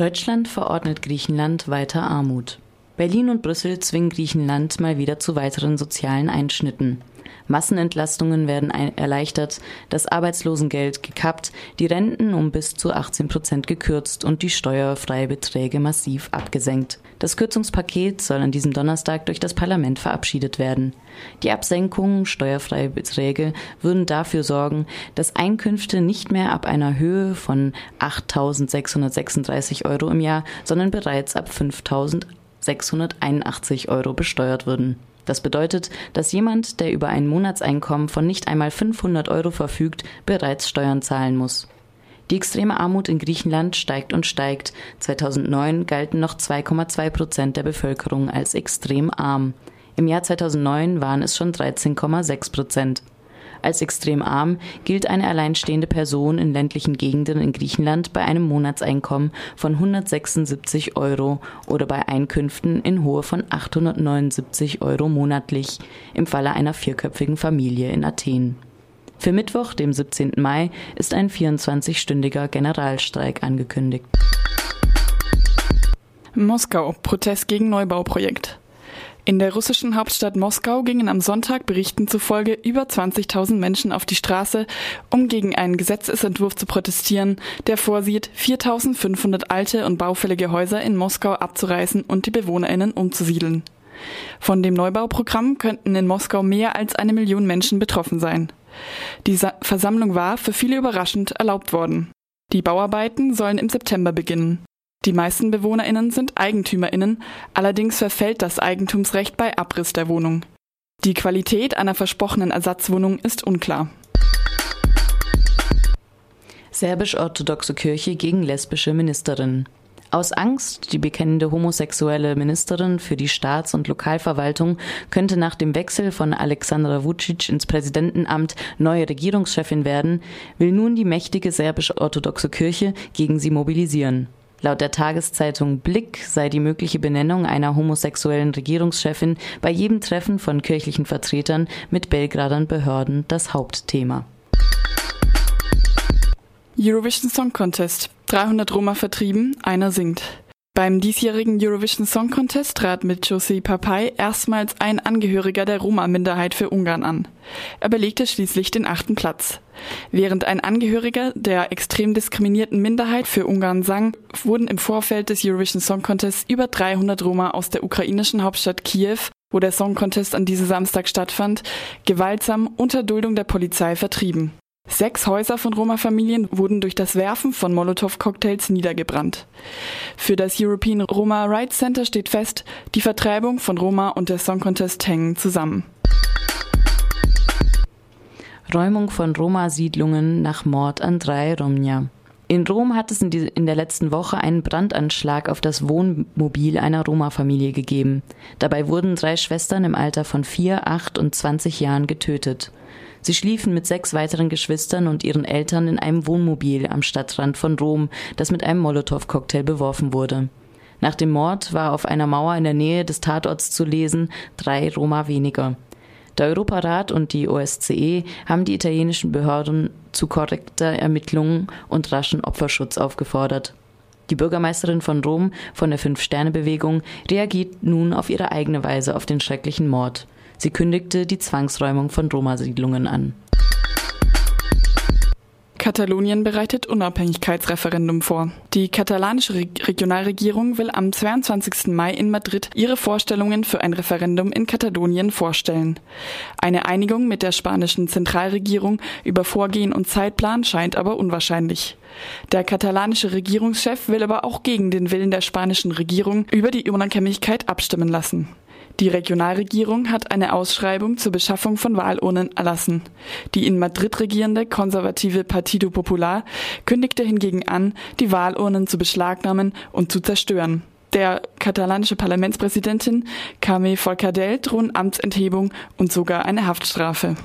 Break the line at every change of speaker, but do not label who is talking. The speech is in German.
Deutschland verordnet Griechenland weiter Armut. Berlin und Brüssel zwingen Griechenland mal wieder zu weiteren sozialen Einschnitten. Massenentlastungen werden erleichtert, das Arbeitslosengeld gekappt, die Renten um bis zu 18 Prozent gekürzt und die Steuerfreibeträge massiv abgesenkt. Das Kürzungspaket soll an diesem Donnerstag durch das Parlament verabschiedet werden. Die Absenkungen steuerfreie Beträge würden dafür sorgen, dass Einkünfte nicht mehr ab einer Höhe von 8.636 Euro im Jahr, sondern bereits ab 5.681 Euro besteuert würden. Das bedeutet, dass jemand, der über ein Monatseinkommen von nicht einmal 500 Euro verfügt, bereits Steuern zahlen muss. Die extreme Armut in Griechenland steigt und steigt. 2009 galten noch 2,2 Prozent der Bevölkerung als extrem arm. Im Jahr 2009 waren es schon 13,6 Prozent. Als extrem arm gilt eine alleinstehende Person in ländlichen Gegenden in Griechenland bei einem Monatseinkommen von 176 Euro oder bei Einkünften in Höhe von 879 Euro monatlich im Falle einer vierköpfigen Familie in Athen. Für Mittwoch, dem 17. Mai, ist ein 24-stündiger Generalstreik angekündigt.
Moskau, Protest gegen Neubauprojekt. In der russischen Hauptstadt Moskau gingen am Sonntag Berichten zufolge über 20.000 Menschen auf die Straße, um gegen einen Gesetzesentwurf zu protestieren, der vorsieht, 4.500 alte und baufällige Häuser in Moskau abzureißen und die BewohnerInnen umzusiedeln. Von dem Neubauprogramm könnten in Moskau mehr als eine Million Menschen betroffen sein. Diese Versammlung war für viele überraschend erlaubt worden. Die Bauarbeiten sollen im September beginnen. Die meisten BewohnerInnen sind EigentümerInnen, allerdings verfällt das Eigentumsrecht bei Abriss der Wohnung. Die Qualität einer versprochenen Ersatzwohnung ist unklar.
Serbisch-orthodoxe Kirche gegen lesbische Ministerin. Aus Angst, die bekennende homosexuelle Ministerin für die Staats- und Lokalverwaltung könnte nach dem Wechsel von Alexandra Vucic ins Präsidentenamt neue Regierungschefin werden, will nun die mächtige serbisch-orthodoxe Kirche gegen sie mobilisieren. Laut der Tageszeitung Blick sei die mögliche Benennung einer homosexuellen Regierungschefin bei jedem Treffen von kirchlichen Vertretern mit Belgradern Behörden das Hauptthema.
Eurovision Song Contest. 300 Roma vertrieben, einer singt. Beim diesjährigen Eurovision Song Contest trat mit Josie Papai erstmals ein Angehöriger der Roma-Minderheit für Ungarn an. Er belegte schließlich den achten Platz. Während ein Angehöriger der extrem diskriminierten Minderheit für Ungarn sang, wurden im Vorfeld des Eurovision Song Contests über 300 Roma aus der ukrainischen Hauptstadt Kiew, wo der Song Contest an diesem Samstag stattfand, gewaltsam unter Duldung der Polizei vertrieben. Sechs Häuser von Roma-Familien wurden durch das Werfen von Molotow-Cocktails niedergebrannt. Für das European Roma Rights Center steht fest, die Vertreibung von Roma und der Song Contest hängen zusammen.
Räumung von Roma-Siedlungen nach Mord an drei Romja. In Rom hat es in, der letzten Woche einen Brandanschlag auf das Wohnmobil einer Roma-Familie gegeben. Dabei wurden drei Schwestern im Alter von vier, acht und zwanzig Jahren getötet. Sie schliefen mit sechs weiteren Geschwistern und ihren Eltern in einem Wohnmobil am Stadtrand von Rom, das mit einem Molotow-Cocktail beworfen wurde. Nach dem Mord war auf einer Mauer in der Nähe des Tatorts zu lesen, drei Roma weniger. Der Europarat und die OSCE haben die italienischen Behörden zu korrekter Ermittlungen und raschen Opferschutz aufgefordert. Die Bürgermeisterin von Rom von der Fünf-Sterne-Bewegung reagiert nun auf ihre eigene Weise auf den schrecklichen Mord. Sie kündigte die Zwangsräumung von Roma-Siedlungen an.
Katalonien bereitet Unabhängigkeitsreferendum vor. Die katalanische Re Regionalregierung will am 22. Mai in Madrid ihre Vorstellungen für ein Referendum in Katalonien vorstellen. Eine Einigung mit der spanischen Zentralregierung über Vorgehen und Zeitplan scheint aber unwahrscheinlich. Der katalanische Regierungschef will aber auch gegen den Willen der spanischen Regierung über die Unabhängigkeit abstimmen lassen. Die Regionalregierung hat eine Ausschreibung zur Beschaffung von Wahlurnen erlassen. Die in Madrid regierende konservative Partido Popular kündigte hingegen an, die Wahlurnen zu beschlagnahmen und zu zerstören. Der katalanische Parlamentspräsidentin Carme Forcadell drohen Amtsenthebung und sogar eine Haftstrafe.